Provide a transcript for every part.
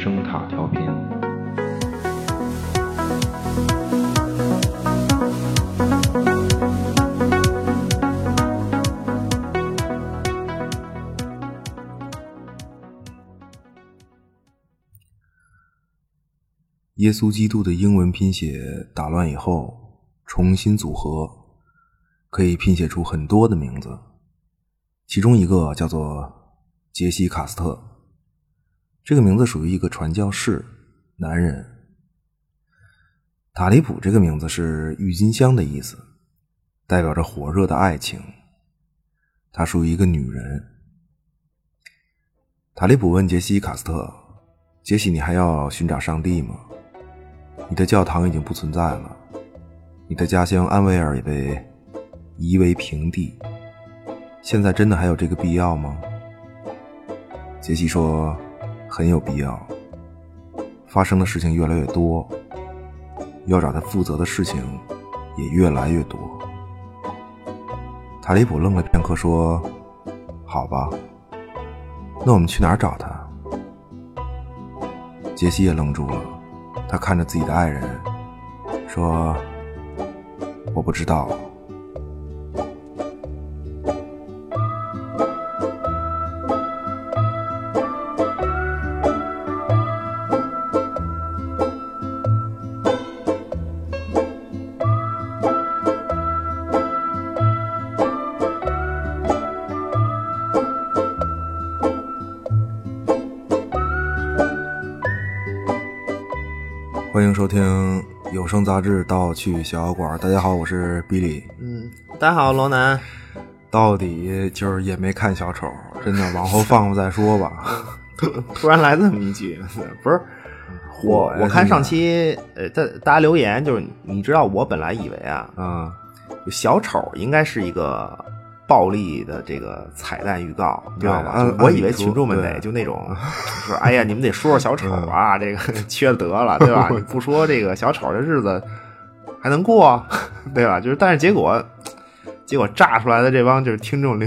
声塔调频。耶稣基督的英文拼写打乱以后重新组合，可以拼写出很多的名字，其中一个叫做杰西·卡斯特。这个名字属于一个传教士，男人。塔利普这个名字是郁金香的意思，代表着火热的爱情。他属于一个女人。塔利普问杰西·卡斯特：“杰西，你还要寻找上帝吗？”你的教堂已经不存在了，你的家乡安维尔也被夷为平地。现在真的还有这个必要吗？杰西说：“很有必要。发生的事情越来越多，要找他负责的事情也越来越多。”塔利普愣了片刻，说：“好吧，那我们去哪儿找他？”杰西也愣住了。他看着自己的爱人，说：“我不知道。”杂志《到去小药馆》。大家好，我是比利。嗯，大家好，罗南。到底就是也没看小丑，真的，往后放放再说吧。突 突然来这么一句，不是我，我看上期呃，大大家留言就是，你知道，我本来以为啊，嗯，小丑应该是一个暴力的这个彩蛋预告，你知道吧？按我以为群众们得就那种 说，哎呀，你们得说说小丑啊，这个 缺德了，对吧？你不说这个小丑，这日子还能过，对吧？就是，但是结果。结果炸出来的这帮就是听众，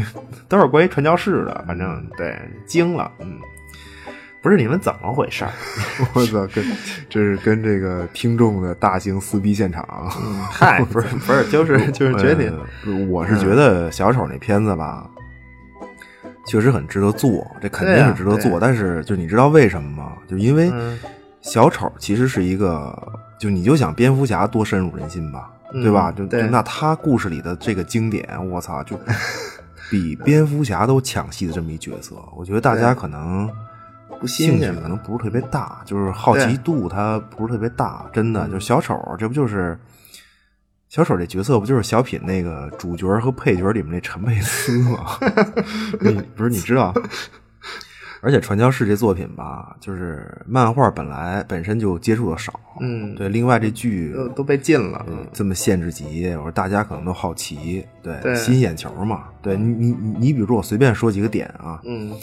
都是关于传教士的，反正对惊了，嗯，不是你们怎么回事儿？我操，跟这是跟这个听众的大型撕逼现场。嗨，不是不是，就是就是觉得，我是觉得小丑那片子吧，确实很值得做，这肯定是值得做。但是，就你知道为什么吗？就因为小丑其实是一个，就你就想蝙蝠侠多深入人心吧。对吧？就那他故事里的这个经典，我操，就 比蝙蝠侠都抢戏的这么一角色，我觉得大家可能不兴趣可能不是特别大，就是好奇度它不是特别大。真的，就小丑，这不就是小丑这角色不就是小品那个主角和配角里面那陈佩斯吗？你不是你知道？而且传教士这作品吧，就是漫画本来本身就接触的少，嗯，对。另外这剧都都被禁了，这么限制级，我说大家可能都好奇，对，吸引眼球嘛。对你你你你，比如说我随便说几个点啊，嗯，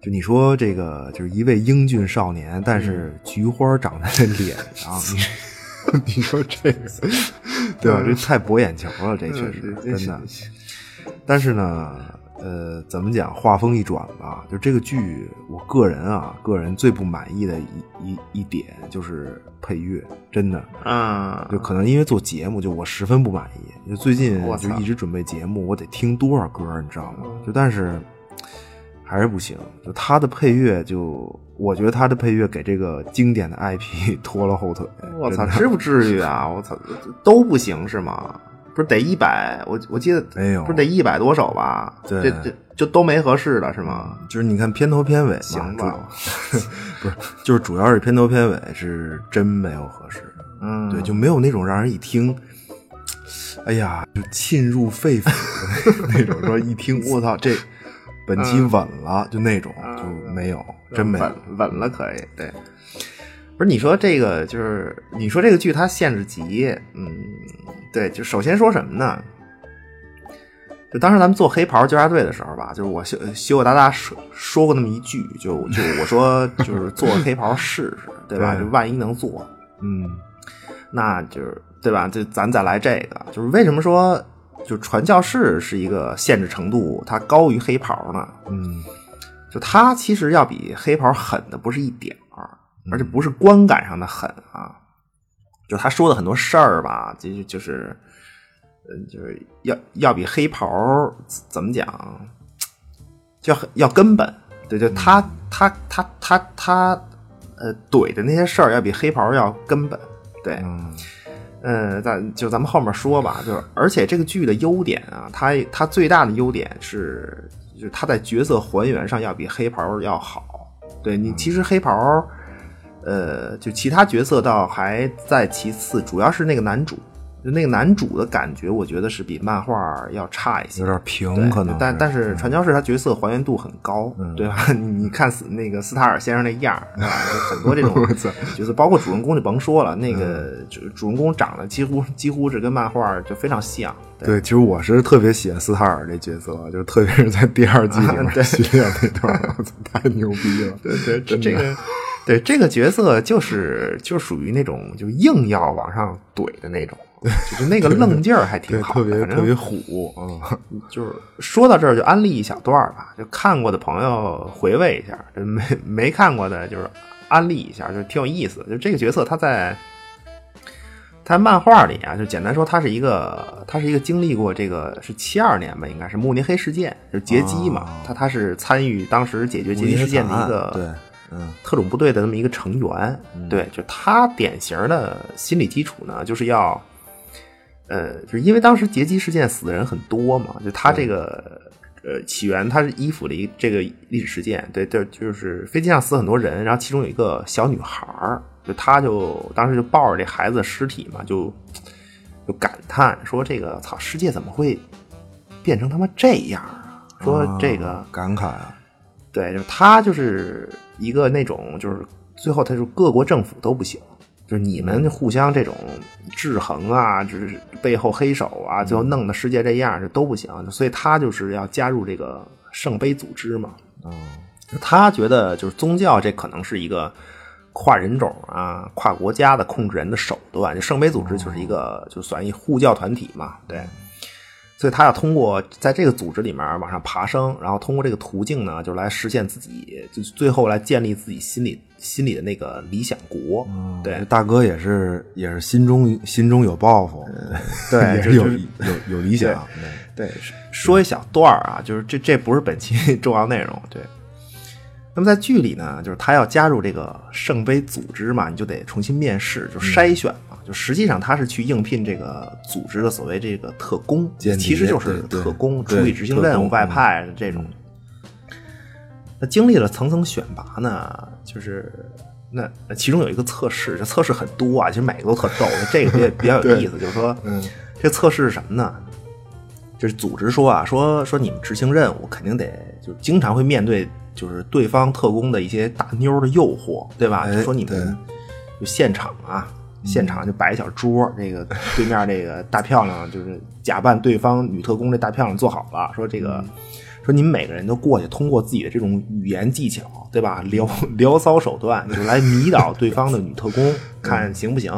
就你说这个就是一位英俊少年，但是菊花长在脸上 你说这个，对吧？这太博眼球了，这确实真的。但是呢。呃，怎么讲？话锋一转吧，就这个剧，我个人啊，个人最不满意的一一一点就是配乐，真的啊，就可能因为做节目，就我十分不满意。就最近就一直准备节目，我得听多少歌，你知道吗？就但是还是不行，就他的配乐，就我觉得他的配乐给这个经典的 IP 拖了后腿。我操，至不至于啊！我操，都不行是吗？不是得一百，我我记得没有，不是得一百多首吧？对，这这就都没合适的是吗？就是你看片头片尾，行吧？不是，就是主要是片头片尾是真没有合适的，嗯，对，就没有那种让人一听，哎呀，就沁入肺腑的那种，说一听我操，这本期稳了，就那种就没有，真没稳稳了，可以对。不是你说这个，就是你说这个剧它限制级，嗯，对，就首先说什么呢？就当时咱们做黑袍纠察队的时候吧，就是我羞羞羞答答说说过那么一句，就就我说就是做黑袍试试，对吧？就万一能做，嗯，那就是对吧？就咱再来这个，就是为什么说就传教士是一个限制程度它高于黑袍呢？嗯，就它其实要比黑袍狠的不是一点儿。而且不是观感上的狠啊，就他说的很多事儿吧，就就是，嗯，就是要要比黑袍怎么讲，就要要根本，对，就他他他他他，呃，怼的那些事儿要比黑袍要根本，对，嗯嗯，咱就咱们后面说吧，就是而且这个剧的优点啊，它它最大的优点是，就是它在角色还原上要比黑袍要好。对你，其实黑袍，呃，就其他角色倒还在其次，主要是那个男主，那个男主的感觉，我觉得是比漫画要差一些，有点平，可能但但是传教士他角色还原度很高，嗯对吧？你你看斯那个斯塔尔先生那样儿，对吧？就很多这种 角色，包括主人公就甭说了，那个嗯主主人公长得几乎几乎是跟漫画就非常像，对对，其实我是特别喜欢斯塔尔这角色，就是特别是在第二季里面对训练那段儿，我操，太牛逼了！对对，这个对这个角色就是就属于那种就硬要往上怼的那种，就是那个愣劲儿还挺，好特别的，特别虎啊！就是说到这儿就安利一小段儿吧，就看过的朋友回味一下，没没看过的就是安利一下，就挺有意思的。就这个角色他在他在漫画里啊，就简单说，他是一个他是一个经历过这个是七二年吧，应该是慕尼黑事件，就劫机嘛，哦他他是参与当时解决劫机事件的一个对，嗯特种部队的那么一个成员。对，就他典型的心理基础呢，就是要，呃，就是因为当时劫机事件死的人很多嘛，就他这个。呃，起源他是依附了一这个历史事件，对，对，就是飞机上死很多人，然后其中有一个小女孩儿，就她就当时就抱着这孩子的尸体嘛，就就感叹说：“这个操，世界怎么会变成他妈这样啊？”说这个、啊感慨啊，对，就是他就是一个那种，就是最后他就各国政府都不行，就是你们互相这种制衡啊，就是背后黑手啊，最后弄得世界这样，这都不行。所以他就是要加入这个圣杯组织嘛。哦，他觉得就是宗教这可能是一个跨人种啊、跨国家的控制人的手段。就圣杯组织就是一个，就算一护教团体嘛，对。所以他要通过在这个组织里面往上爬升，然后通过这个途径呢，就来实现自己，就最后来建立自己心里心里的那个理想国。对大哥也是也是心中心中有抱负，对也是就是有有理想，对，说一小段儿啊，就是这这不是本期 重要内容。对，那么在剧里呢，就是他要加入这个圣杯组织嘛，你就得重新面试，就筛选嘛。就实际上他是去应聘这个组织的所谓这个特工，其实就是特工，对处理执行任务、外派的这种。那经历了层层选拔呢，就是那那其中有一个测试，这测试很多啊，其实每个都特逗，这个比较 比较有意思，就是说，嗯，这测试是什么呢？就是组织说啊，说说你们执行任务肯定得就经常会面对就是对方特工的一些大妞的诱惑，对吧？说你对们就现场啊，现场就摆一小桌，这个 对面这个大漂亮就是假扮对方女特工，这大漂亮坐好了，说这个。说你们每个人都过去，通过自己的这种语言技巧，对吧？聊 聊骚手段，就来迷倒对方的女特工，看行不行？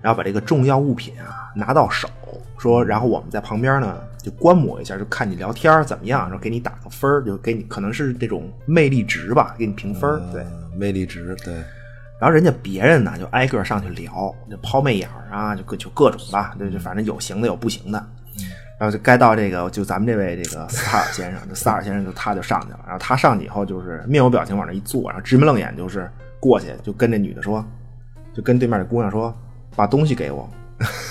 然后把这个重要物品啊拿到手，说，然后我们在旁边呢就观摩一下，就看你聊天怎么样，然后给你打个分儿就给你可能是这种魅力值吧，给你评分儿对。嗯，魅力值，对，然后人家别人呢就挨个上去聊，就抛媚眼啊，就各就各种吧，就，就反正有行的有不行的。然后就该到这个，就咱们这位这个萨尔先生，这萨尔先生就他就上去了。然后他上去以后就是面无表情往那一坐，然后直眉愣眼就是过去就跟这女的说，就跟对面的姑娘说，把东西给我，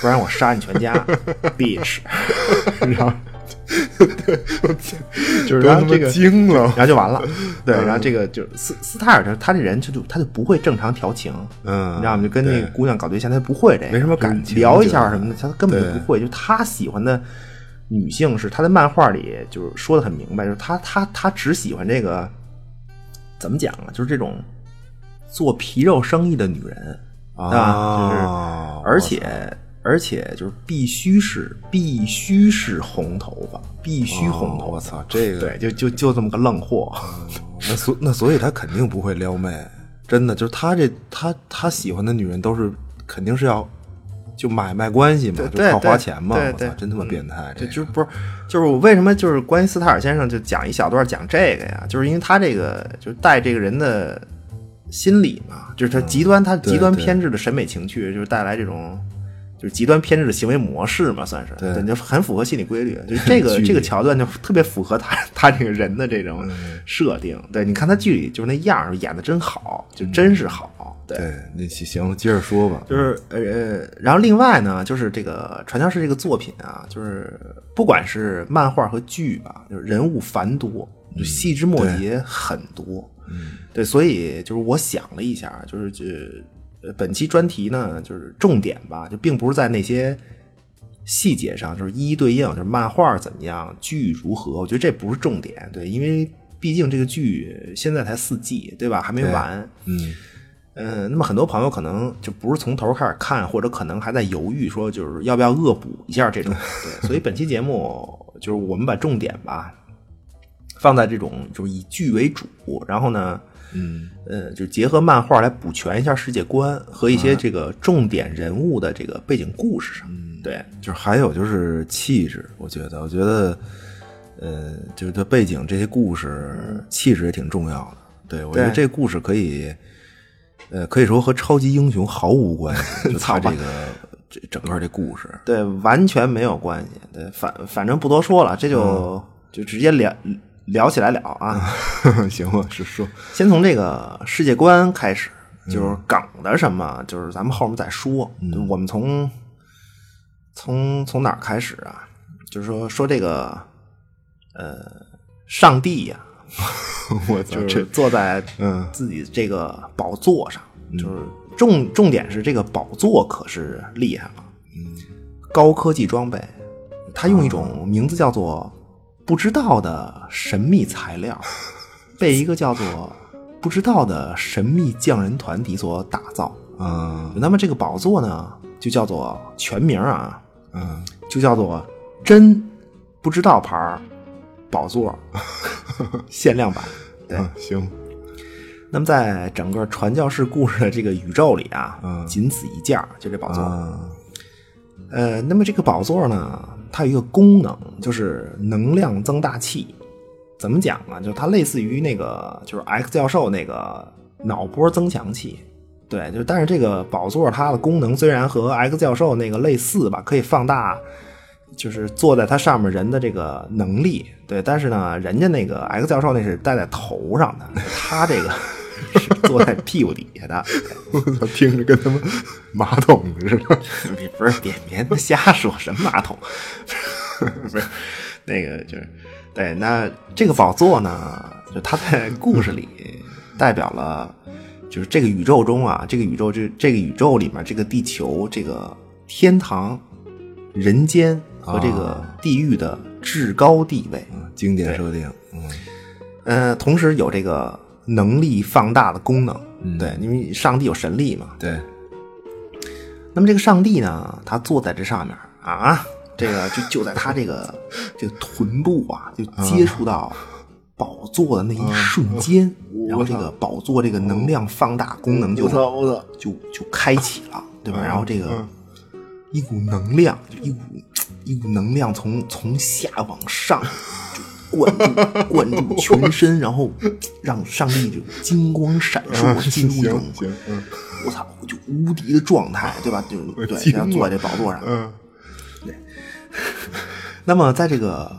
不然我杀你全家，bitch。然后 就是然后这个惊了，然后就完了。对，然后这个就斯斯泰尔他他这人他就他就不会正常调情，嗯，你知道吗？就跟那姑娘搞对象，他不会这个，没什么感情聊一下什么的，他根本就不会。就他喜欢的女性是他在漫画里就是说的很明白，就是他他他只喜欢这个怎么讲啊？就是这种做皮肉生意的女人啊，就是啊，而且而且就是必须是必须是红头发，必须红头发。哦我操，这个对，就就就这么个愣货。那所那所以他肯定不会撩妹，真的就是他这他他喜欢的女人都是肯定是要就买卖关系嘛，就靠花钱嘛，我操，真他妈变态，就是不是，就是我为什么就是关于斯塔尔先生就讲一小段讲这个呀？就是因为他这个就是带这个人的心理嘛，就是他极端，他极端偏执的审美情趣，就是带来这种。就是极端偏执的行为模式嘛，算是对就很符合心理规律。就 这个这个桥段就特别符合他他这个人的这种设定。对，你看他剧里就是那样演的真好，就真是好。对，对，那行行了，接着说吧。就是呃呃，然后另外呢，就是这个传教士这个作品啊，就是不管是漫画和剧吧，就是人物繁多，就细枝末节很多。嗯，对，所以就是我想了一下，就是这呃本期专题呢，就是重点吧，就并不是在那些细节上，就是一一对应，就是漫画怎么样，剧如何，我觉得这不是重点。对，因为毕竟这个剧现在才四季，对吧？还没完。嗯，嗯，那么很多朋友可能就不是从头开始看，或者可能还在犹豫，说就是要不要恶补一下这种。对，所以本期节目就是我们把重点吧放在这种就是以剧为主，然后呢，嗯，呃，就结合漫画来补全一下世界观和一些这个重点人物的这个背景故事上。对，就是还有就是气质，我觉得，我觉得，呃，就是他背景这些故事气质也挺重要的。对我觉得这故事可以，呃，可以说和超级英雄毫无关系，就他这个这整个这故事。对，完全没有关系。对，反反正不多说了，这就、就直接聊聊起来了啊。行吧，是说，先从这个世界观开始，就是梗的什么，就是咱们后面再说。就我们从从从哪儿开始啊？就是说说这个呃，上帝呀、我操就是坐在嗯自己这个宝座上，就是重重点是这个宝座可是厉害了，嗯。高科技装备，他用一种名字叫做不知道的神秘材料，被一个叫做不知道的神秘匠人团体所打造。嗯那么这个宝座呢，就叫做全名啊，嗯就叫做真不知道牌儿宝座 限量版。对，嗯行，那么在整个传教士故事的这个宇宙里啊，嗯仅此一件儿，就这宝座。啊呃，那么这个宝座呢，它有一个功能，就是能量增大器。怎么讲啊？就它类似于那个，就是 X 教授那个脑波增强器。对，就但是这个宝座它的功能虽然和 X 教授那个类似吧，可以放大，就是坐在它上面人的这个能力。对，但是呢，人家那个 X 教授那是戴在头上的，他这个是坐在屁股底下的。我操，听着跟他妈马桶似的。别不是别别瞎说什么马桶，不是那个就是对。那这个宝座呢，就它在故事里代表了，就是这个宇宙中啊，这个宇宙这这个宇宙里面这个地球这个天堂、人间和这个地狱的至高地位。经典设定，嗯呃，同时有这个能力放大的功能。对，因为上帝有神力嘛，对，那么这个上帝呢，他坐在这上面啊，这个就就在他这个这个臀部啊，就接触到宝座的那一瞬间，然后这个宝座这个能量放大功能就就就开启了，对吧？然后这个一股能量，就一股一股能量从从下往上就灌注 灌注全身，然后让上帝就金光闪烁，进入一种我操，就无敌的状态，对吧？就对，惊了然后坐在这宝座上。嗯对那么在这个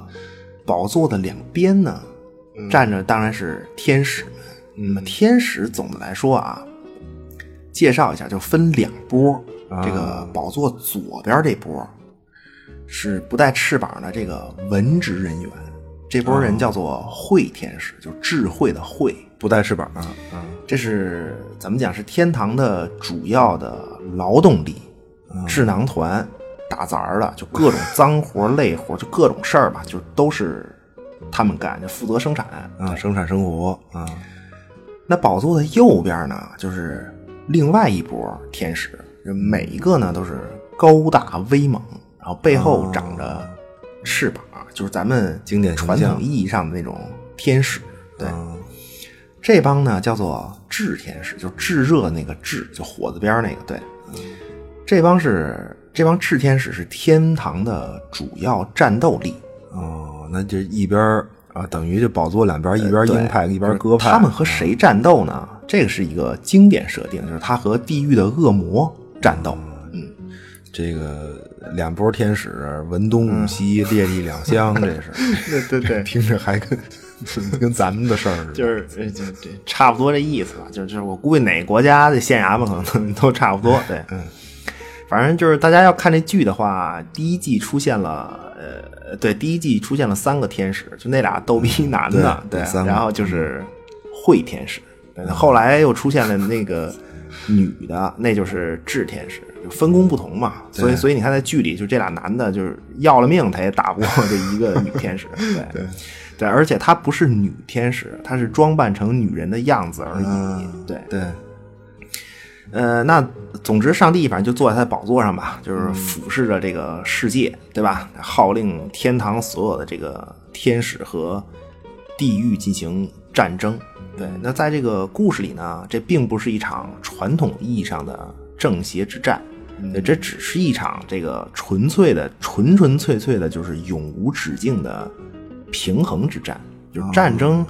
宝座的两边呢，站着当然是天使们。那么天使总的来说啊，介绍一下，就分两波。啊这个宝座左边这波是不带翅膀的这个文职人员，这波人叫做慧天使，就是智慧的慧。不带翅膀啊啊这是怎么讲？是天堂的主要的劳动力，智囊团打杂儿的，就各种脏活累活，就各种事儿吧，就都是他们干，就负责生产。啊，生产生活啊，那宝座的右边呢，就是另外一波天使，就每一个呢都是高大威猛，然后背后长着翅膀，就是咱们经典传统意义上的那种天使。对，啊这帮呢叫做炙天使，就炙热那个炙，就火字边那个。对，这帮是这帮炽天使是天堂的主要战斗力。哦，那就一边啊，等于就宝座两边一边鹰派一边就是鸽派，他们和谁战斗呢？这个是一个经典设定，就是他和地狱的恶魔战斗。嗯，这个两波天使文东武西，烈地两相，这是 对对对，听着还跟 跟咱们的事儿似的。就是呃这这差不多这意思吧。就是就是我估计哪个国家的县衙门可能都差不多。对，嗯，反正就是大家要看这剧的话，第一季出现了呃，对，第一季出现了三个天使，就那俩逗逼男的，对，然后就是慧天使，对，后来又出现了那个女的，那就是智天使，就分工不同嘛。所以所以你看在剧里，就这俩男的，就是要了命他也打不过 这一个女天使，对对对，而且她不是女天使，她是装扮成女人的样子而已，对。对，呃，那总之，上帝反正就坐在他的宝座上吧，就是俯视着这个世界，对吧？号令天堂所有的这个天使和地狱进行战争。对，那在这个故事里呢，这并不是一场传统意义上的正邪之战，对，这只是一场这个纯粹的、纯纯粹粹的，就是永无止境的平衡之战。就是战争，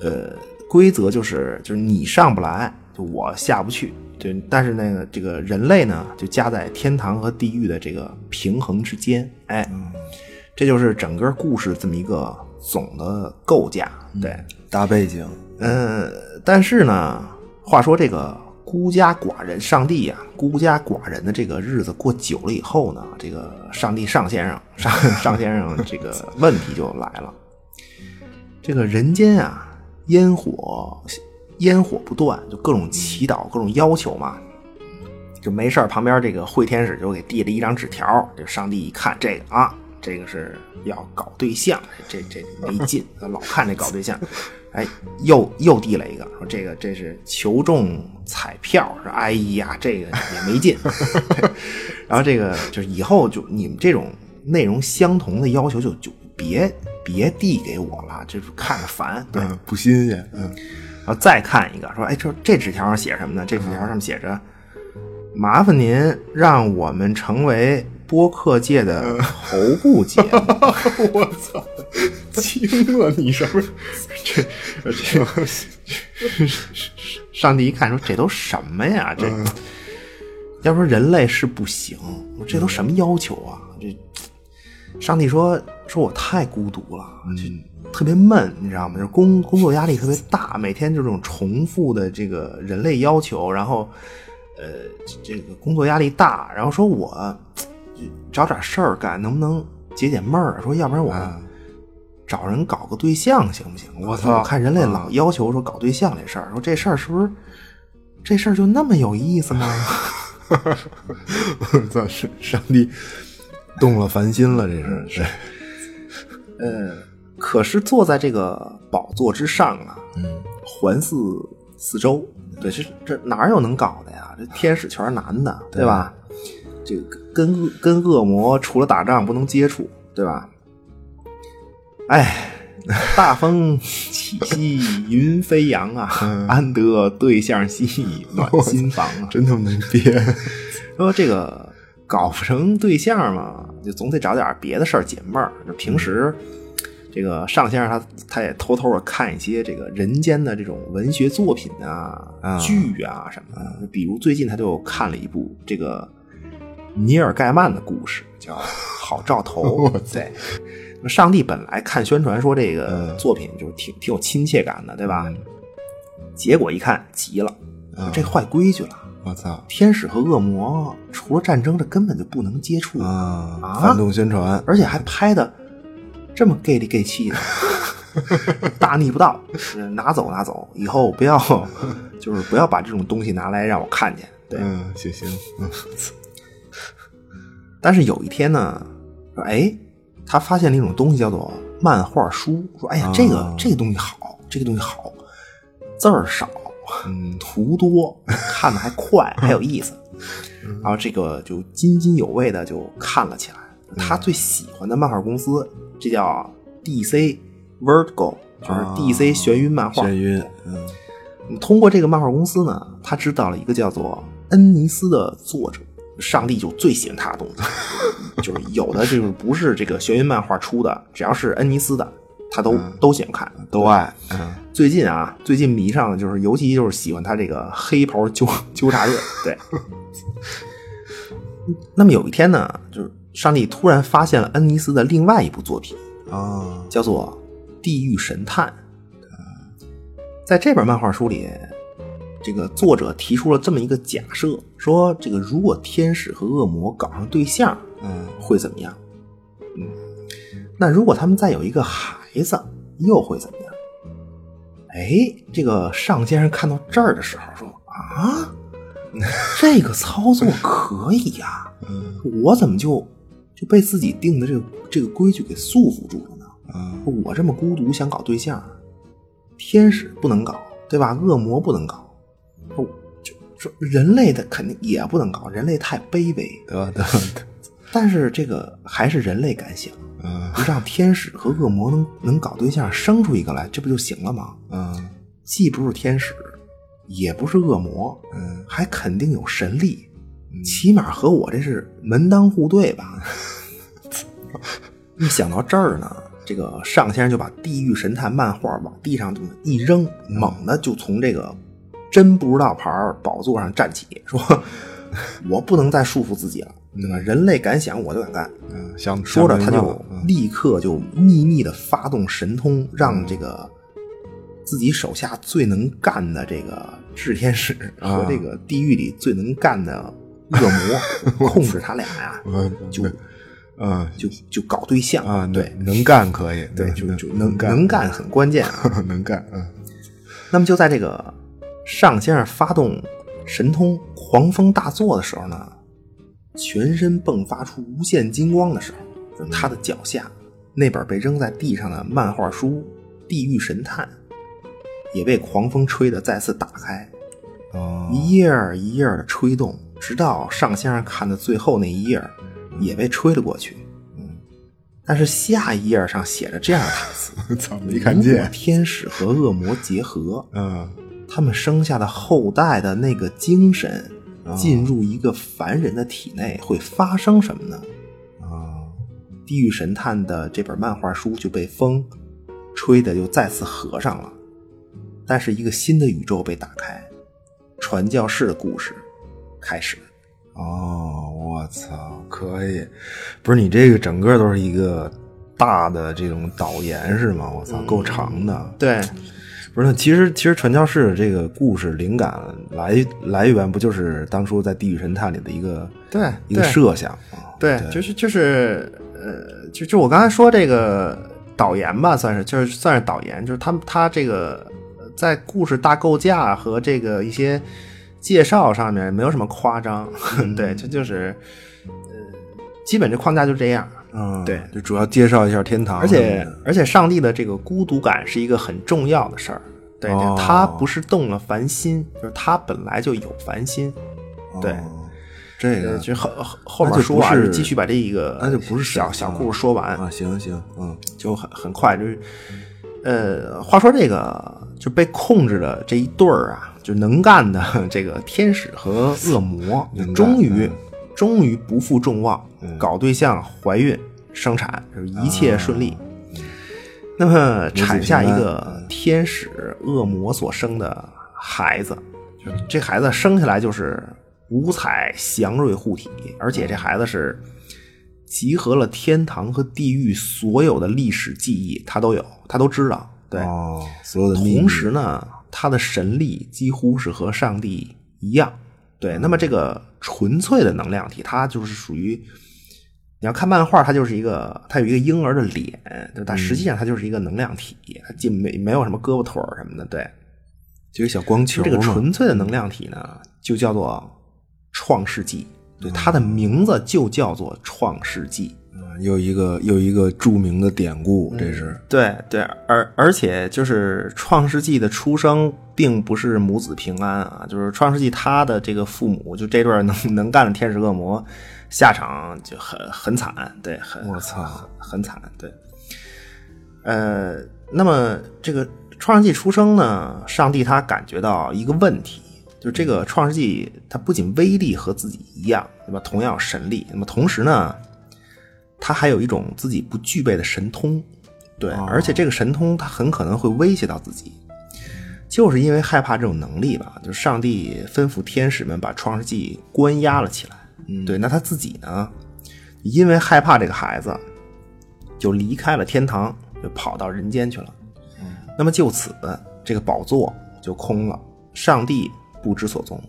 呃，规则就是就是你上不来，就我下不去。对，但是那个这个人类呢，就夹在天堂和地狱的这个平衡之间。哎，这就是整个故事这么一个总的构架。对，大背景，呃，但是呢，话说这个孤家寡人，上帝呀、孤家寡人的这个日子过久了以后呢，这个上帝上先生，上上先生这个问题就来了。这个人间啊，烟火烟火不断，就各种祈祷、各种要求嘛。就没事旁边这个惠天使就给递了一张纸条，这上帝一看这个啊，这个是要搞对象，这这没劲，老看这搞对象，哎，又又递了一个，说这个这是求中彩票，说哎呀，这个也没劲。然后这个就是以后就你们这种内容相同的要求就就别别递给我了，这看着烦。对，嗯，不新鲜，嗯，然后再看一个，说，哎，这这纸条上写什么呢？这纸条上面写着：“麻烦您让我们成为播客界的头部节目。我操，惊了，你是不是？这这上帝一看说：“这都什么呀？这要说人类是不行，我这都什么要求啊？这上帝说说我太孤独了，就特别闷，你知道吗？就是工工作压力特别大，每天就这种重复的这个人类要求，然后呃，这个工作压力大，然后说我就找点事儿干，能不能解解闷儿？说要不然我。找人搞个对象行不行？我操！我看人类老要求说搞对象这事儿，说这事儿是不是这事儿就那么有意思吗？我操，上上帝动了凡心了，这是是，呃，可是坐在这个宝座之上啊，嗯，环视四周，对，这这哪有能搞的呀？这天使全是男的，对吧？这个跟跟恶魔除了打仗不能接触，对吧？哎，大风起兮云飞扬啊，安得对象兮暖心房啊！真他妈能编，说这个搞不成对象嘛，就总得找点别的事儿解闷儿。就平时这个尚先生他他也偷偷的看一些这个人间的这种文学作品啊、啊剧啊什么的。比如最近他就看了一部这个尼尔盖曼的故事，叫《好兆头 》。对，那上帝本来看宣传说这个作品就是挺挺有亲切感的，对吧？结果一看急了，这坏规矩了。我操天使和恶魔除了战争，这根本就不能接触，啊！啊反动宣传，而且还拍的这么 gay 里 gay 气的，大逆不道，拿走拿走，以后不要 就是不要把这种东西拿来让我看见。对，嗯，行行，嗯但是有一天呢，说哎，他发现了一种东西叫做漫画书，说哎呀，这个、啊这个东西好，这个东西好，字儿少，嗯图多，看的还快，还有意思。然后这个就津津有味的就看了起来。他最喜欢的漫画公司，这叫 DC Vertigo，就是啊 DC 眩晕漫画。眩晕，嗯通过这个漫画公司呢，他知道了一个叫做恩尼斯的作者，上帝就最喜欢他的东西，就是有的就是不是这个眩晕漫画出的，只要是恩尼斯的，他都、都喜欢看。都爱。嗯最近啊，最近迷上的就是，尤其就是喜欢他这个黑袍纠 纠察队。对，那么有一天呢，就是上帝突然发现了恩尼斯的另外一部作品，啊，叫做《地狱神探》。在这本漫画书里，这个作者提出了这么一个假设，说这个如果天使和恶魔搞上对象，嗯会怎么样？嗯，那如果他们再有一个孩子，又会怎么样？哎，这个尚先生看到这儿的时候说啊，这个操作可以呀、嗯我怎么就就被自己定的这个这个规矩给束缚住了呢？嗯我这么孤独，想搞对象，天使不能搞，对吧？恶魔不能搞，说人类的肯定也不能搞，人类太卑微。得得得，但是这个还是人类敢想，嗯。让天使和恶魔能能搞对象，生出一个来，这不就行了吗？嗯。既不是天使，也不是恶魔，嗯。还肯定有神力，起码和我这是门当户对吧？一想到这儿呢，这个尚先生就把《地狱神探》漫画往地上这么一扔，猛地就从这个真不知道牌儿宝座上站起，说：“我不能再束缚自己了？人类敢想，我就敢干。”嗯，想说着，他就立刻就秘密的发动神通，让这个自己手下最能干的这个炽天使啊。和这个地狱里最能干的恶魔 控制他俩呀，嗯就嗯就就搞对象。啊，对。能干可以，对，就就能干。能干很关键啊。能干，嗯。那么就在这个尚先生发动神通狂风大作的时候呢，全身迸发出无限金光的时候，就是他的脚下那本被扔在地上的漫画书《地狱神探》也被狂风吹得再次打开，哦，一页儿一页的吹动，直到尚先生看的最后那一页儿也被吹了过去。嗯，但是下一页上写着这样的台词：操，没看见，天使和恶魔结合，嗯他们生下的后代的那个精神哦进入一个凡人的体内，会发生什么呢？啊，地狱神探的这本漫画书就被风吹的又再次合上了，但是一个新的宇宙被打开，传教士的故事开始。哦，我操，可以，不是你这个整个都是一个大的这种导言是吗？我操，够长的。对，不是，那其实其实传教士的这个故事灵感来来源不就是当初在《地狱神探》里的一个对一个设想吗？对，就是就是呃，就就我刚才说这个导言吧，算是就是算是导言，就是他们他这个呃在故事大构架和这个一些介绍上面没有什么夸张，对，这就是呃，基本这框架就这样。嗯，对就主要介绍一下天堂而且而且上帝的这个孤独感是一个很重要的事儿，对，哦他不是动了凡心，就是他本来就有凡心，对哦这呃，个就后后面说啊，是就继续把这一个那就不是小小故事说完，啊，行行，嗯就很很快，就是呃，话说这个就被控制的这一对儿啊，就能干的 这个天使和恶魔，就终于嗯终于不负众望，嗯搞对象、怀孕、生产，就是一切顺利。那么产下一个天使恶魔所生的孩子，这孩子生下来就是五彩祥瑞护体，而且这孩子是集合了天堂和地狱所有的历史记忆，他都有，他都知道。对，哦，所有的同时呢，他的神力几乎是和上帝一样。对，那么这个纯粹的能量体，它就是属于你要看漫画，它就是一个，它有一个婴儿的脸？但实际上它就是一个能量体，它既没没有什么胳膊腿儿什么的。对，就一小光球这个纯粹的能量体呢，就叫做创世纪。对，它的名字就叫做创世纪。嗯又一个又一个著名的典故，这是对对，而而且就是创世纪的出生并不是母子平安啊，就是创世纪他的这个父母就这对能 能干的天使恶魔，下场就很很惨，对，很我操很很惨，对。呃，那么这个创世纪出生呢，上帝他感觉到一个问题，就是这个创世纪它不仅威力和自己一样，对吧？同样有神力，那么同时呢，他还有一种自己不具备的神通，对，而且这个神通他很可能会威胁到自己，就是因为害怕这种能力吧，就是上帝吩咐天使们把创世纪关押了起来。嗯对，那他自己呢，因为害怕这个孩子，就离开了天堂，就跑到人间去了。那么就此，这个宝座就空了，上帝不知所踪。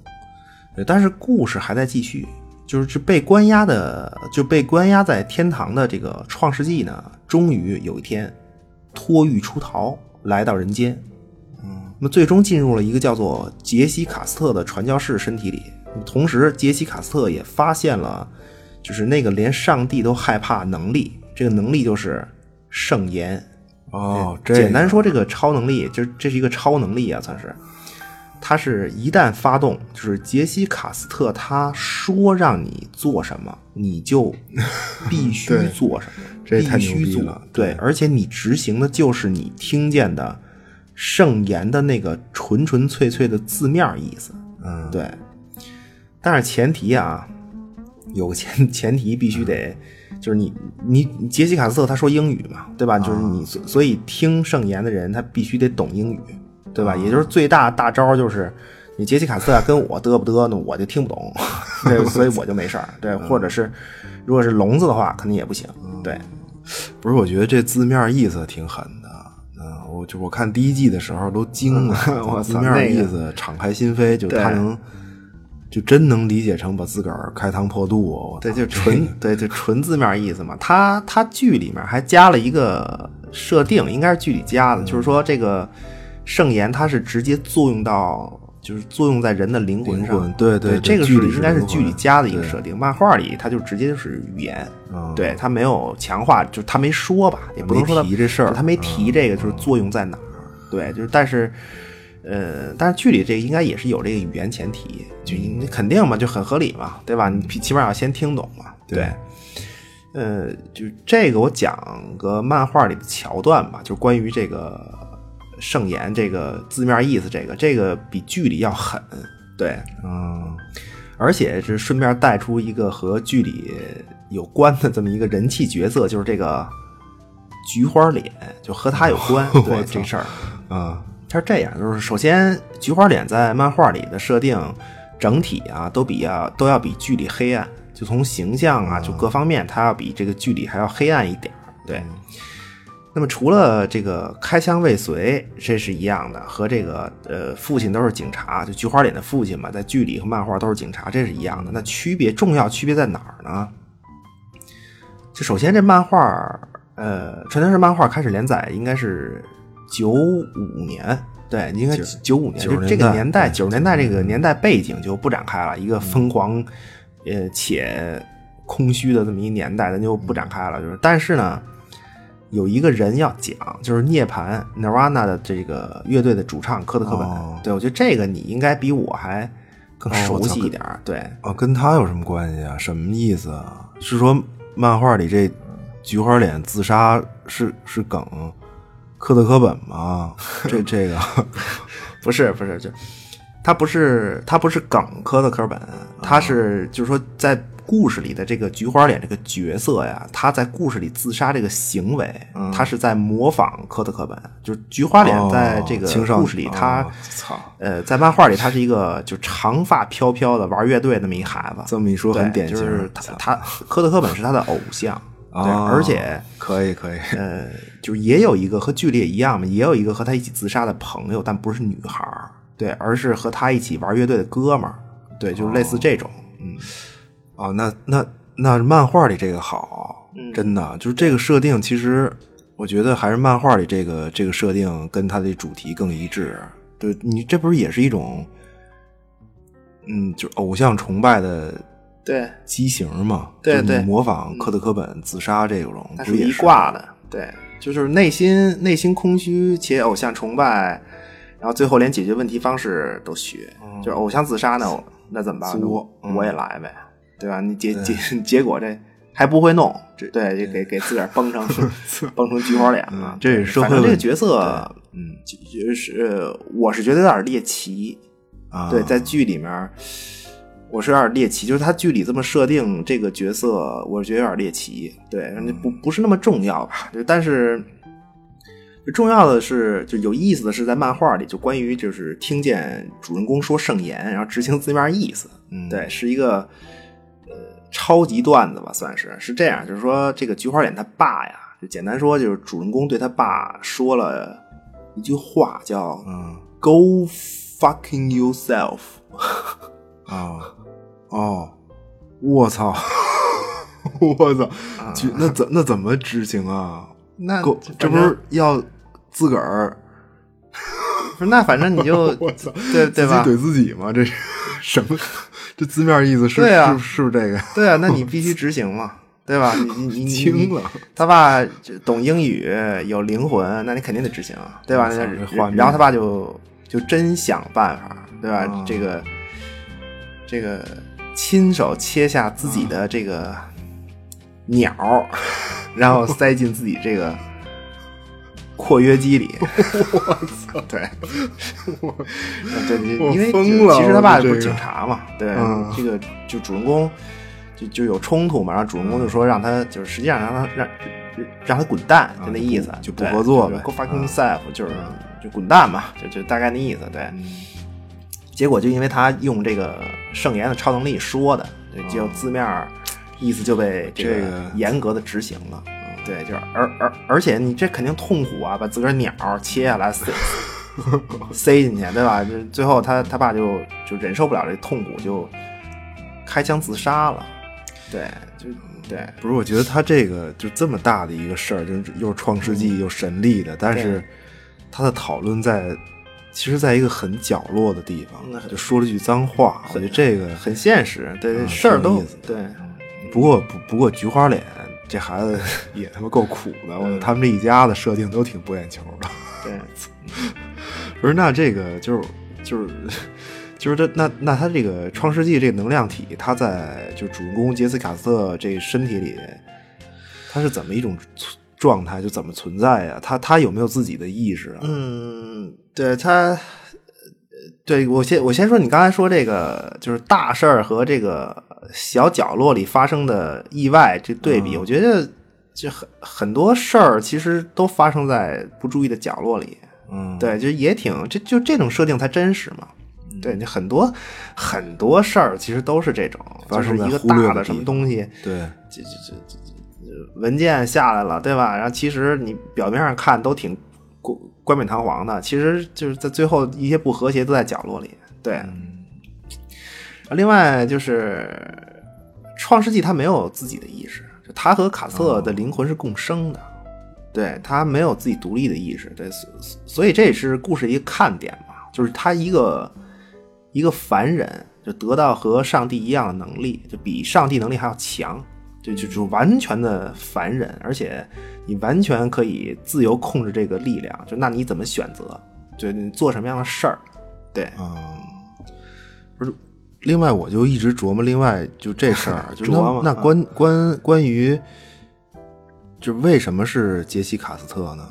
但是故事还在继续，就是这被关押的，就被关押在天堂的这个创世纪呢，终于有一天脱狱出逃，来到人间。嗯，那么最终进入了一个叫做杰西卡斯特的传教士身体里。同时，杰西卡斯特也发现了，就是那个连上帝都害怕能力，这个能力就是圣言。哦，这简单说，这个超能力，就这是一个超能力啊，算是。它是一旦发动，就是杰西卡斯特他说让你做什么，你就 必须做什么，这也太必须做牛逼了对，而且你执行的就是你听见的圣言的那个纯纯粹粹的字面意思。嗯，对，但是前提啊，有个前 前提必须得，就是你你你杰西卡斯特他说英语嘛，对吧？就是你所所以听圣言的人他必须得懂英语，对吧？也就是最大大招就是你杰西卡斯啊跟我嘚不嘚呢，我就听不懂，对，所以我就没事儿，对，或者是如果是聋子的话，肯定也不行，对，不是，我觉得这字面意思挺狠的。嗯，我就我看第一季的时候都惊了，我字面意思敞开心扉，就他能，就真能理解成把自个儿开膛破肚。我对，就纯对，就纯字面意思嘛。他他剧里面还加了一个设定，应该是剧里加的，就是说这个圣言它是直接作用到，就是作用在人的灵魂上。魂对对对，这个是应该是剧里加的一个设定。漫画里它就直接就是语言，嗯对它没有强化，就是他没说吧，也不能说提这事儿就他没提这个，就是作用在哪儿。对，就是但是。呃，但是剧里这个应该也是有这个语言前提，就你肯定嘛，就很合理嘛，对吧？你起起码要先听懂嘛，对呃，就这个我讲个漫画里的桥段吧，就是关于这个圣言这个字面意思，这个这个比剧里要狠，对，嗯，而且是顺便带出一个和剧里有关的这么一个人气角色，就是这个菊花脸，就和他有关，对这事儿。啊，他是这样，就是首先菊花脸在漫画里的设定，整体啊都比啊都要比剧里黑暗，就从形象啊就各方面，它要比这个剧里还要黑暗一点儿。对，那么除了这个开枪未遂，这是一样的，和这个呃父亲都是警察，就菊花脸的父亲嘛，在剧里和漫画都是警察，这是一样的。那区别重要区别在哪儿呢？就首先这漫画，呃，传教士漫画开始连载应该是九五年，对，应该九九五年，就这个年代九十年代这个年代背景就不展开了，一个疯狂，呃且空虚的这么一年代，咱就不展开了。就是，但是呢，有一个人要讲，就是涅槃 Nirvana 的这个乐队的主唱科特·科本。哦对我觉得这个你应该比我还更熟悉一点儿。对，啊，跟他有什么关系啊？什么意思啊？是说漫画里这菊花脸自杀是是梗科特·科本吗？这这个 不是不是，就他不是他不是梗科的科本，他是就是说在故事里的这个菊花脸这个角色呀，他在故事里自杀这个行为，他是在模仿科特·科本，就是菊花脸在这个故事里，他、哦操，呃在漫画里他是一个就长发飘飘的玩乐队那么一孩子，这么一说很典型，就是他他科特·科本是他的偶像，而且。可以可以，呃，就是也有一个和剧里也一样嘛，也有一个和他一起自杀的朋友，但不是女孩儿，对，而是和他一起玩乐队的哥们儿，对，就是类似这种，嗯，哦，那那那漫画里这个好，嗯真的就是这个设定，其实我觉得还是漫画里这个这个设定跟它的主题更一致。对你这不是也是一种，嗯，就是偶像崇拜的对，畸形嘛？对对模仿科特·科本自杀这种，那是一挂的，对，就是内心内心空虚且偶像崇拜，然后最后连解决问题方式都学，就是偶像自杀呢，那怎么办？我嗯我也来呗，对吧？你结结 结果这还不会弄，这对，就给给自个儿崩成崩成菊花脸了嗯。这反正这个角色，嗯就就是呃我是觉得有点猎奇，啊，对，在剧里面，我是有点猎奇，就是他剧里这么设定这个角色，我觉得有点猎奇。对，不不是那么重要吧？就但是重要的是，就有意思的是，在漫画里，就关于就是听见主人公说圣言，然后执行字面意思，嗯对，是一个呃超级段子吧，算是是这样，就是说这个菊花脸他爸呀，就简单说就是主人公对他爸说了一句话，叫嗯 “Go fucking yourself”，啊 哦，我操，我操，去那怎那怎么执行啊？那够这不是要自个儿不是那反正你就 我操，对对吧自己怼自己吗？这是什么？这字面意思是对啊是是不是这个？对啊，那你必须执行嘛，对吧？你你你你惊了，他爸懂英语，有灵魂，那你肯定得执行啊，对吧？然后他爸就就真想办法，对吧？啊这个这个亲手切下自己的这个鸟儿，然后塞进自己这个括约肌里。我操！对，我 对，因为疯了其实他爸不是警察嘛，对，嗯这个就主人公就就有冲突嘛，然后主人公就说让他就是实际上让他让让他滚蛋，就那意思，啊就不合作呗就是 Go fucking 嗯 yourself，就是就滚蛋嘛，就就大概那意思，对。结果就因为他用这个圣言的超能力说的，就字面儿意思就被这个严格的执行了。对，就是而而而且你这肯定痛苦啊，把自个儿鸟儿切下来塞 塞进去，对吧？就最后他他爸就就忍受不了这痛苦，就开枪自杀了。对，就对，不是，我觉得他这个就这么大的一个事儿，就是又是创世纪又神力的，但是他的讨论在其实在一个很角落的地方嗯，就说了句脏话，我觉得这个很现实，对，嗯事儿都对。不过不不过菊花脸这孩子 也他妈够苦的，我他们这一家子设定都挺博眼球的。对，不是，那这个就是就是就是这那那他这个创世纪这个能量体，他在就主人公杰斯卡斯特这身体里，他是怎么一种存状态，就怎么存在呀？他他有没有自己的意识啊？嗯，对他，呃对我先我先说，你刚才说这个就是大事儿和这个小角落里发生的意外这对比，我觉得就很很多事儿其实都发生在不注意的角落里。嗯，对，就也挺这就这种设定才真实嘛。对你很多很多事儿其实都是这种，就是一个大的什么东西，对，这这这这这文件下来了，对吧？然后其实你表面上看都挺冠冠冕堂皇的，其实就是在最后一些不和谐都在角落里。对，另外就是《创世纪》它没有自己的意识，就他和卡瑟的灵魂是共生的，对，他没有自己独立的意识，对，所所以这也是故事一个看点嘛，就是他一个一个凡人就得到和上帝一样的能力，就比上帝能力还要强，就就就完全的凡人，而且你完全可以自由控制这个力量，就那你怎么选择？就你做什么样的事儿？对，嗯，不是。另外，我就一直琢磨，另外就这事儿，那那关关关于，就为什么是杰西卡斯特呢？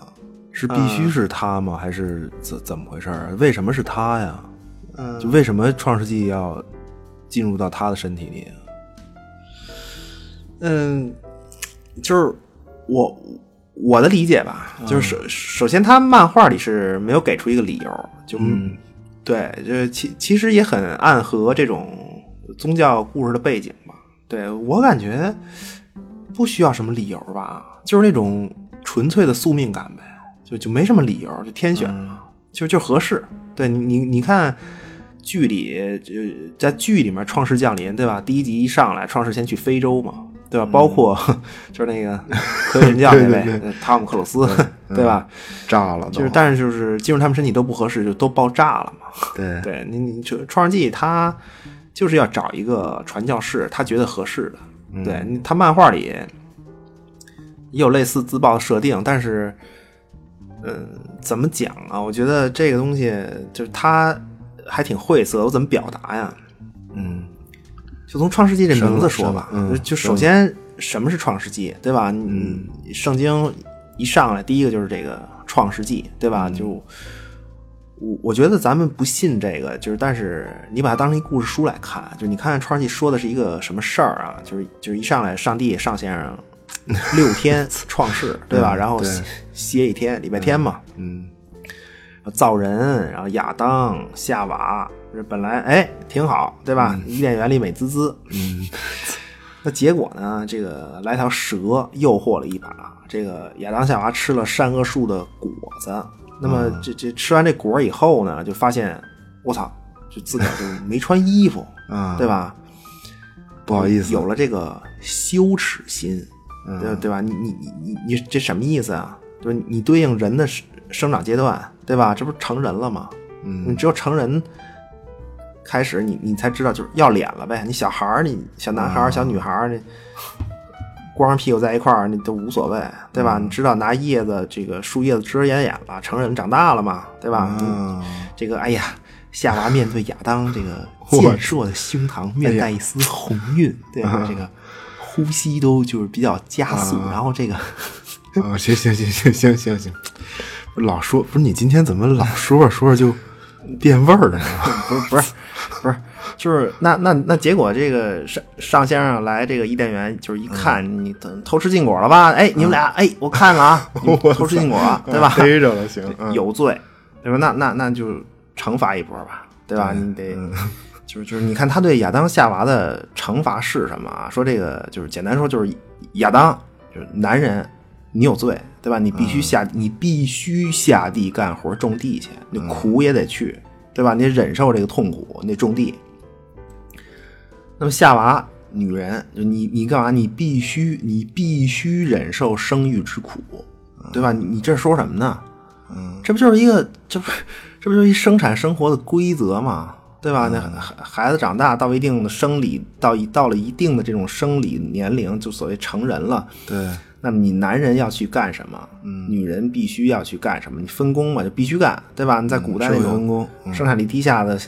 是必须是他吗？还是怎怎么回事儿？为什么是他呀？嗯就为什么创世纪要进入到他的身体里？嗯，就是我我的理解吧，就是首首先他漫画里是没有给出一个理由，就、嗯对，就其其实也很暗合这种宗教故事的背景吧。对我感觉不需要什么理由吧，就是那种纯粹的宿命感呗，就就没什么理由，就天选嘛，就就合适。对你你你看。剧里就在剧里面，创世降临，对吧？第一集一上来，创世先去非洲嘛，对吧？包括就是那个科学神教那位 汤姆克鲁斯，对吧？炸了都，就是但是就是进入他们身体都不合适，就都爆炸了嘛。对对你你就创世纪他就是要找一个传教士，他觉得合适的。对他漫画里也有类似自爆的设定，但是嗯，怎么讲啊？我觉得这个东西就是他还挺晦涩，我怎么表达呀？嗯就从创世纪这名字说吧，就首先什么是创世纪，对吧？嗯，圣经一上来第一个就是这个创世纪，对吧？就我我觉得咱们不信这个，就是但是你把它当成一故事书来看，就你看创世纪说的是一个什么事儿啊？就是就是一上来上帝上先生 六天创世，对吧？然后歇一天，礼拜天嘛，嗯造人，然后亚当、夏娃，这本来哎挺好，对吧？伊甸园里美滋滋，嗯，那结果呢？这个来条蛇诱惑了一把，这个亚当夏娃吃了善恶树的果子。那么这这吃完这果儿以后呢，就发现我操，就自个儿就没穿衣服，啊，对吧？不好意思，有了这个羞耻心，对对吧？你你你你你这什么意思啊？就是你对应人的生生长阶段，对吧？这不是成人了吗？嗯你只有成人开始你，你才知道就是要脸了呗。你小孩儿，你小男孩儿、小女孩儿，你光着屁股在一块儿，你都无所谓，对吧？你知道拿叶子这个树叶子遮遮掩掩了，成人长大了嘛，对吧？嗯，这个哎呀，夏娃面对亚当这个 健硕的胸膛，面带一丝红晕，对吧？这个呼吸都就是比较加速，然后这个 啊，行行行行行行行，老说不是你今天怎么老说着说着就变味儿了呢？不是不是不是，就是那那那结果这个上上先生来这个伊甸园，就是一看你偷偷吃禁果了吧？哎，你们俩哎，我看看啊，偷吃禁果了，对吧？逮着了，行，嗯有罪，对吧？那那那就惩罚一波吧，对吧？你得。就是就是，你看他对亚当夏娃的惩罚是什么啊？说这个就是简单说就是亚当就是男人，你有罪，对吧？你必须下，你必须下地干活种地去，你苦也得去，对吧？你忍受这个痛苦，你种地。那么夏娃女人，就你你干嘛？你必须你必须忍受生育之苦，对吧？你你这说什么呢？嗯，这不就是一个这不这不就是一生产生活的规则吗？对吧？那孩孩子长大到一定的生理到一到了一定的这种生理年龄，就所谓成人了。对，那么你男人要去干什么？嗯女人必须要去干什么？你分工嘛，就必须干，对吧？你在古代那种分种工嗯生产力低下的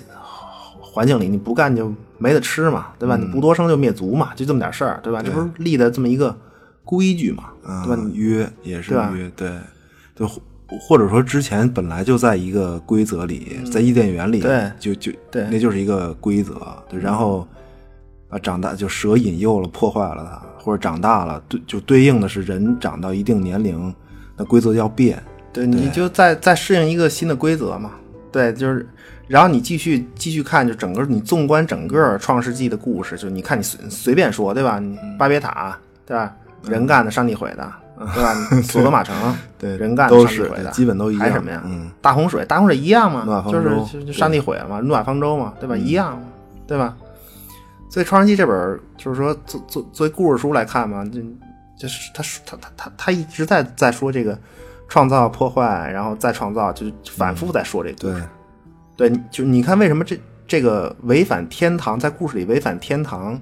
环境里，你不干就没得吃嘛，对吧？你不多生就灭族嘛，就这么点事儿，对吧？这不是立的这么一个规矩嘛，对吧？嗯约也是约，对，就，或或者说之前本来就在一个规则里，在伊甸园里，对就就对那就是一个规则，对，然后啊长大就蛇引诱了，破坏了它，或者长大了，对，就对应的是人长到一定年龄，那规则要变，对，你就再再适应一个新的规则嘛。对，就是，然后你继续继续看，就整个你纵观整个《创世纪》的故事，就你看你随随便说，对吧？你巴别塔，对吧？人干的，上帝毁的，对吧？你索多玛城，对人干的，上帝毁的，基本都一样还什么呀？嗯，大洪水，大洪水一样嘛，就是就就上帝毁了嘛，诺亚方舟嘛，对吧？一样嘛，对吧？所以《创世纪》这本就是说，作作作为故事书来看嘛，就就是他他他他他一直在在说这个创造、破坏，然后再创造，就是反复在说这个故对事。，对，你就你看为什么这这个违反天堂，在故事里违反天堂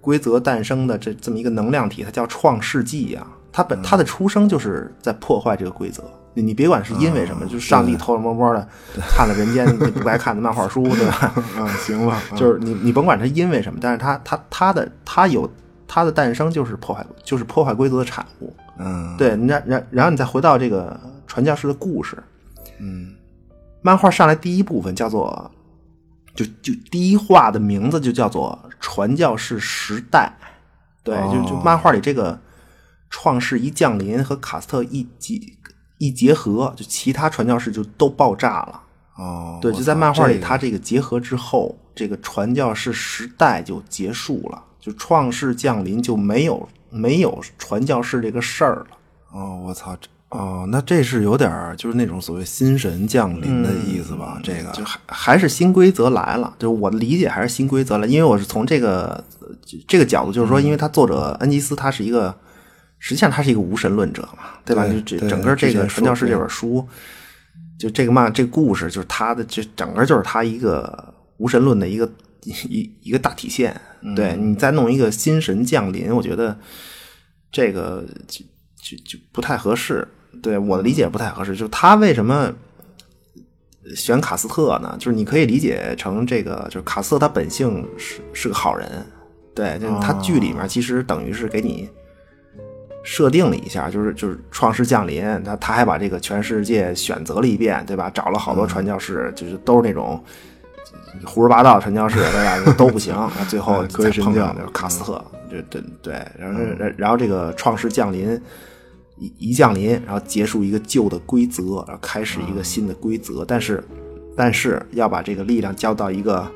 规则诞生的这这么一个能量体，它叫创世纪呀、它本它的出生就是在破坏这个规则。你你别管是因为什么，就是上帝偷偷摸摸的看了人间你不该看的漫画书，对吧？啊，行吧，啊就是你你甭管它因为什么，但是它它它的它有它的诞生就是破坏就是破坏规则的产物。嗯，对，然然然后你再回到这个传教士的故事，嗯，漫画上来第一部分叫做，就就第一话的名字就叫做《传教士时代》，对，就就哦漫画里这个创世一降临和卡斯特一结一结合，就其他传教士就都爆炸了。哦，对，就在漫画里，他这个结合之后，这个传教士时代就结束了，就创世降临就没有没有传教士这个事儿了。哦，我操，这哦，那这是有点儿就是那种所谓新神降临的意思吧？这个就还还是新规则来了，就是我的理解还是新规则来，因为我是从这个呃这个角度，就是说，因为他作者恩吉斯他是一个，实际上他是一个无神论者嘛，对吧？就这整个这个《传教士》这本书，就这个嘛这个故事，就是他的这整个就是他一个无神论的一个一一个大体现。对你再弄一个新神降临，我觉得这个就就就不太合适。对我的理解不太合适，就是他为什么选卡斯特呢？就是你可以理解成这个，就是卡斯特他本性是是个好人，对，就是他剧里面其实等于是给你设定了一下，就是就是创世降临，他他还把这个全世界选择了一遍，对吧？找了好多传教士，就是都是那种胡说八道传教士，对吧？都不行，最后科学神教卡斯特，对对对，然后然后这个创世降临一一降临，然后结束一个旧的规则，然后开始一个新的规则，但是但是要把这个力量交到一个。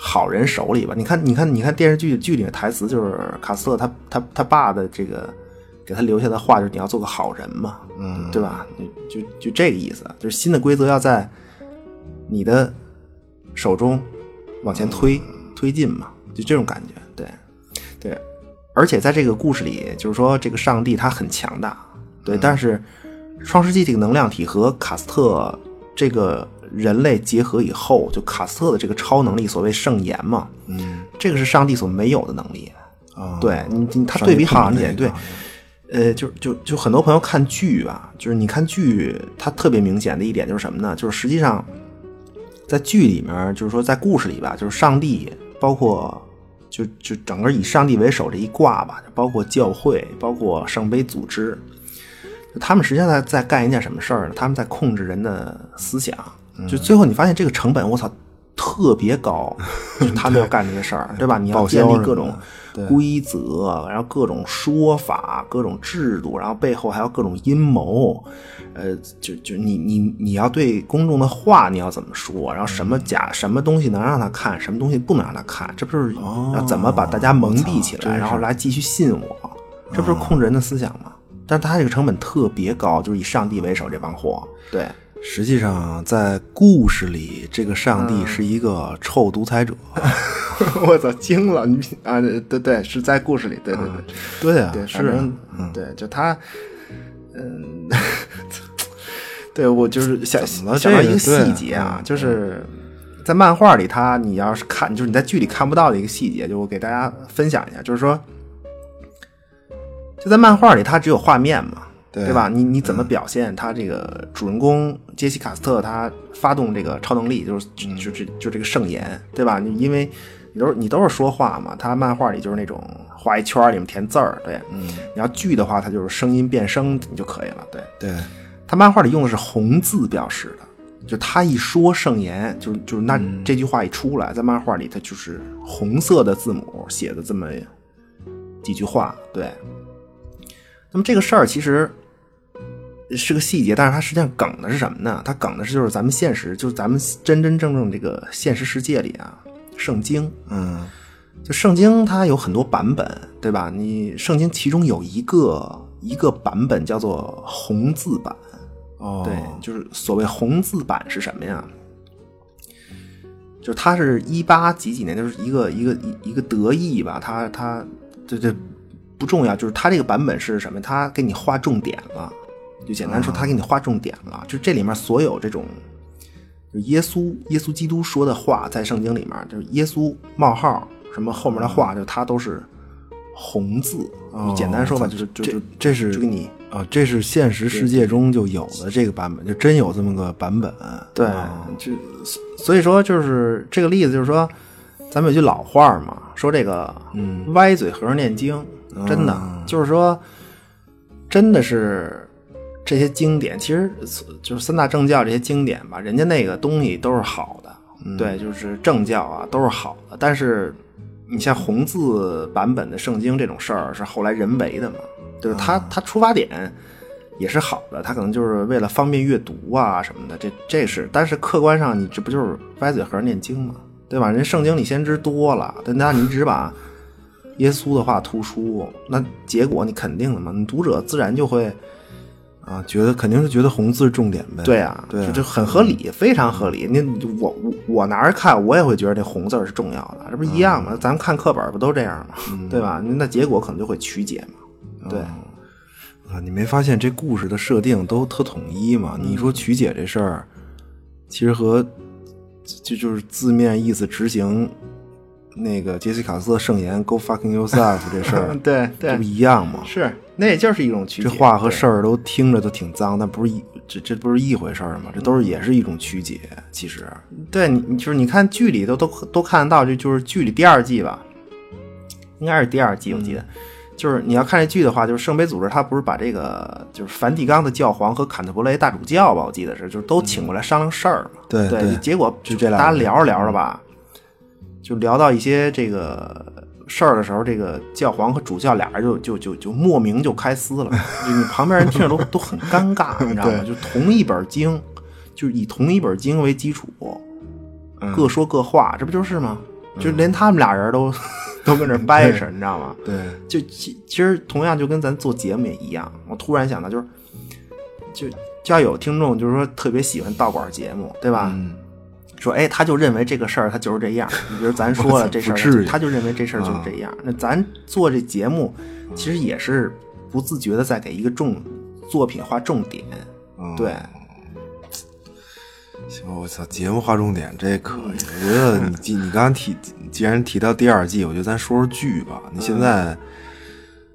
好人手里吧，你看，你看，你看电视剧剧里的台词就是卡斯特他他他爸的这个给他留下的话就是你要做个好人嘛，嗯，对吧？就就就这个意思，就是新的规则要在你的手中往前推推进嘛，就这种感觉，对对。而且在这个故事里，就是说这个上帝他很强大，对，但是创世纪这个能量体和卡斯特这个。人类结合以后，就卡斯特的这个超能力，所谓圣言嘛，嗯，这个是上帝所没有的能力啊。对你，你他对比好一点，对，呃，就就就很多朋友看剧啊，就是你看剧，它特别明显的一点就是什么呢？就是实际上在剧里面，就是说在故事里吧，就是上帝，包括就就整个以上帝为首这一卦吧，包括教会，包括圣杯组织，他们实际上在在干一件什么事儿呢？他们在控制人的思想。就最后你发现这个成本，我操，特别高。他们要干这些事儿，对吧？你要建立各种规则，然后各种说法、各种制度，然后背后还有各种阴谋。呃，就就你你你要对公众的话你要怎么说？然后什么假什么东西能让他看，什么东西不能让他看？这不是要怎么把大家蒙蔽起来，然后来继续信我？这不是控制人的思想吗？但他这个成本特别高，就是以上帝为首这帮货，对。实际上，在故事里，这个上帝是一个臭独裁者。我操，惊了！你啊，对对，是在故事里，对对对，对啊，对是，对，就他，嗯，对我就是想想到一个细节啊，就是在漫画里，他你要是看，就是你在剧里看不到的一个细节，就我给大家分享一下，就是说，就在漫画里，它只有画面嘛。对吧？你你怎么表现他这个主人公杰西卡斯特他发动这个超能力，就是就就就这个圣言，对吧？你因为你都是你都是说话嘛，他漫画里就是那种画一圈里面填字儿，对，嗯，你要剧的话，它就是声音变声你就可以了，对对。他漫画里用的是红字表示的，就他一说圣言，就就那这句话一出来，在漫画里他就是红色的字母写的这么几句话，对。那么这个事儿其实是个细节，但是它实际上梗的是什么呢？它梗的是就是咱们现实，就是咱们真真正正这个现实世界里啊，圣经，嗯，就圣经它有很多版本，对吧？你圣经其中有一个一个版本叫做红字版，哦，对，就是所谓红字版是什么呀？就是它是一八几几年，就是一个一个一一个德意吧，它它这这。不重要，就是它这个版本是什么？它给你划重点了，就简单说，它给你划重点了。就这里面所有这种，就耶稣耶稣基督说的话，在圣经里面，就是耶稣冒号什么后面的话，就他都是红字。简单说吧，就是就就这是就给你啊，这是现实世界中就有的这个版本，就真有这么个版本。对，就所以说就是这个例子，就是说咱们有句老话嘛，说这个嗯，歪嘴和尚念经。真的就是说，真的是这些经典，其实就是三大正教这些经典吧，人家那个东西都是好的，对，就是正教啊都是好的。但是你像红字版本的圣经这种事儿，是后来人为的嘛？就是他他出发点也是好的，他可能就是为了方便阅读啊什么的，这这是。但是客观上，你这不就是歪嘴和尚念经吗？对吧？人圣经里先知多了，但那你只把。耶稣的话突出，那结果你肯定的嘛？你读者自然就会啊，觉得肯定是觉得红字是重点呗。对啊，对，就很合理，非常合理。你我我我拿着看，我也会觉得这红字是重要的，这不一样吗？咱们看课本不都这样吗？对吧？那结果可能就会曲解嘛。对啊，你没发现这故事的设定都特统一吗？你说曲解这事儿，其实和就就是字面意思执行。那个杰西卡斯的圣言 “Go fucking yourself” 这事儿，对对，这不一样吗？是，那也就是一种曲解。这话和事儿都听着都挺脏，但不是一这这不是一回事儿吗？这都是也是一种曲解。其实，对你就是你看剧里都都都看得到，这就是剧里第二季吧，应该是第二季，我记得就是你要看这剧的话，就是圣杯组织他不是把这个就是梵蒂冈的教皇和坎特伯雷大主教吧，我记得是，就是都请过来商量事儿嘛。对对对结果就这俩大家聊着聊着吧，就聊到一些这个事儿的时候，这个教皇和主教俩人就就就就莫名就开撕了，就你旁边人听着都都很尴尬，你知道吗？就同一本经，就是以同一本经为基础，嗯各说各话，这不就是吗？就连他们俩人都都跟这掰扯，你知道吗？对，就其其实同样就跟咱做节目也一样，我突然想到，就是就就要有听众就是说特别喜欢道馆节目，对吧？嗯，说哎，他就认为这个事儿他就是这样。你比如咱说了这事儿，他就认为这事儿就是这样。那咱做这节目，其实也是不自觉的在给一个重作品画重点。嗯对，行，我操，节目划重点这可以。我觉得你既你刚刚提，既然提到第二季，我觉得咱说说剧吧。你现在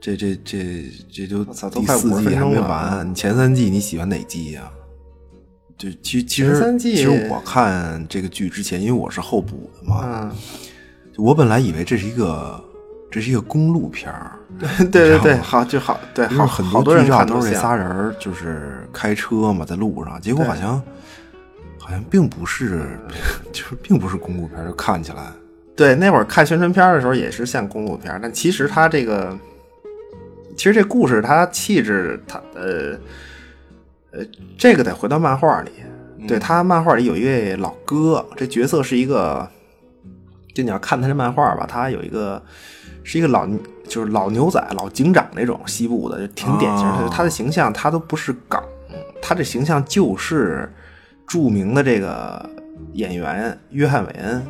这这这这就第四季还没完，你前三季你喜欢哪季呀、就其实其实其实我看这个剧之前，因为我是后补的嘛，嗯，我本来以为这是一个这是一个公路片儿，对对对，好就好，对，好很多人剧照都是这仨人儿就是开车嘛，在路上，结果好像好像并不是，就是 并不是公路片儿，就看起来，对，那会儿看宣传片的时候也是像公路片，但其实它这个，其实这故事它气质，它呃呃，这个得回到漫画里。对他漫画里有一位老哥，这角色是一个，就你要看他这漫画吧，他有一个是一个老就是老牛仔、老警长那种西部的，就挺典型的。哦他的形象他都不是港，他这形象就是著名的这个演员约翰韦恩。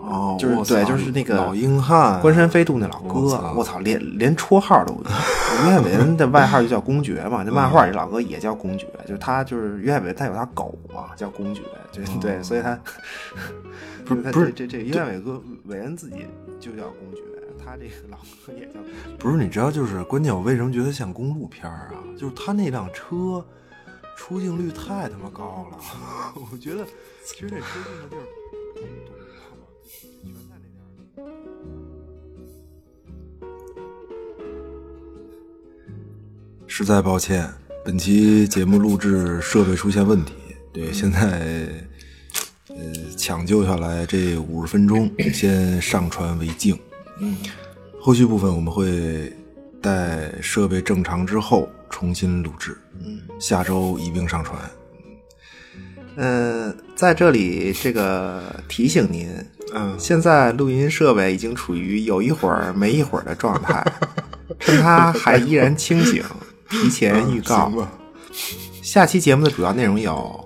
哦，就是对就是那个老硬汉，关山飞渡那老哥，我操，连连绰号都有。约翰韦恩的外号就叫公爵嘛，那漫画里老哥也叫公爵，就是他就是约翰韦恩，他有他狗嘛，叫公爵，对 对，所以他不是不是这这这约翰韦哥韦恩自己就叫公爵，他这个老哥也叫。不是你知道，就是关键，我为什么觉得像公路片啊？就是他那辆车出镜率太他妈高了，我觉得其实这出镜的地儿。实在抱歉，本期节目录制设备出现问题，对，现在呃抢救下来这五十分钟先上传为敬，后续部分我们会待设备正常之后重新录制，嗯，下周一并上传。嗯，在这里这个提醒您，嗯。现在录音设备已经处于有一会儿没一会儿的状态，趁它还依然清醒，提前预告。吧，下期节目的主要内容有：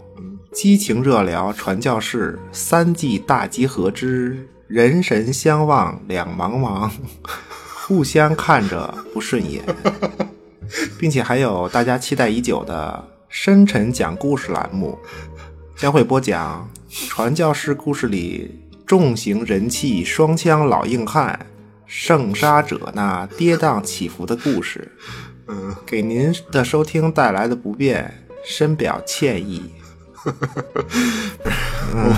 激情热聊传教士三季大集合之人神相望两茫茫，互相看着不顺眼，并且还有大家期待已久的深沉讲故事栏目，将会播讲传教士故事里重型人气双枪老硬汉圣杀者那跌宕起伏的故事。嗯，给您的收听带来的不便，深表歉意。嗯，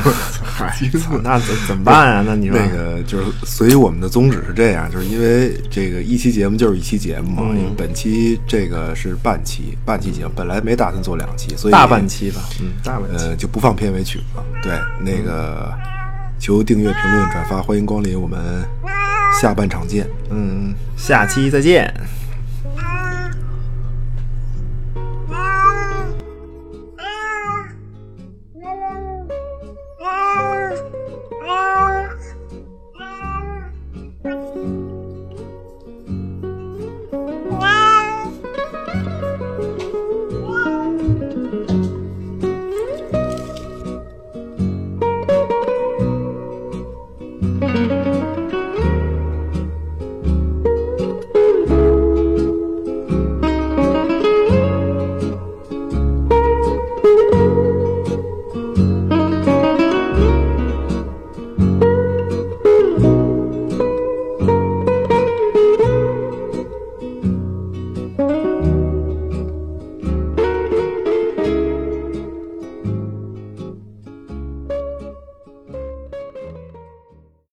嗨，操那怎怎么办啊？那你说那个就是，所以我们的宗旨是这样，就是因为这个一期节目就是一期节目嘛，嗯因为本期这个是半期，半期节目本来没打算做两期，所以大半期吧，嗯，大半期。呃就不放片尾曲了。对，那个求订阅、评论、转发，欢迎光临，我们下半场见。嗯，下期再见。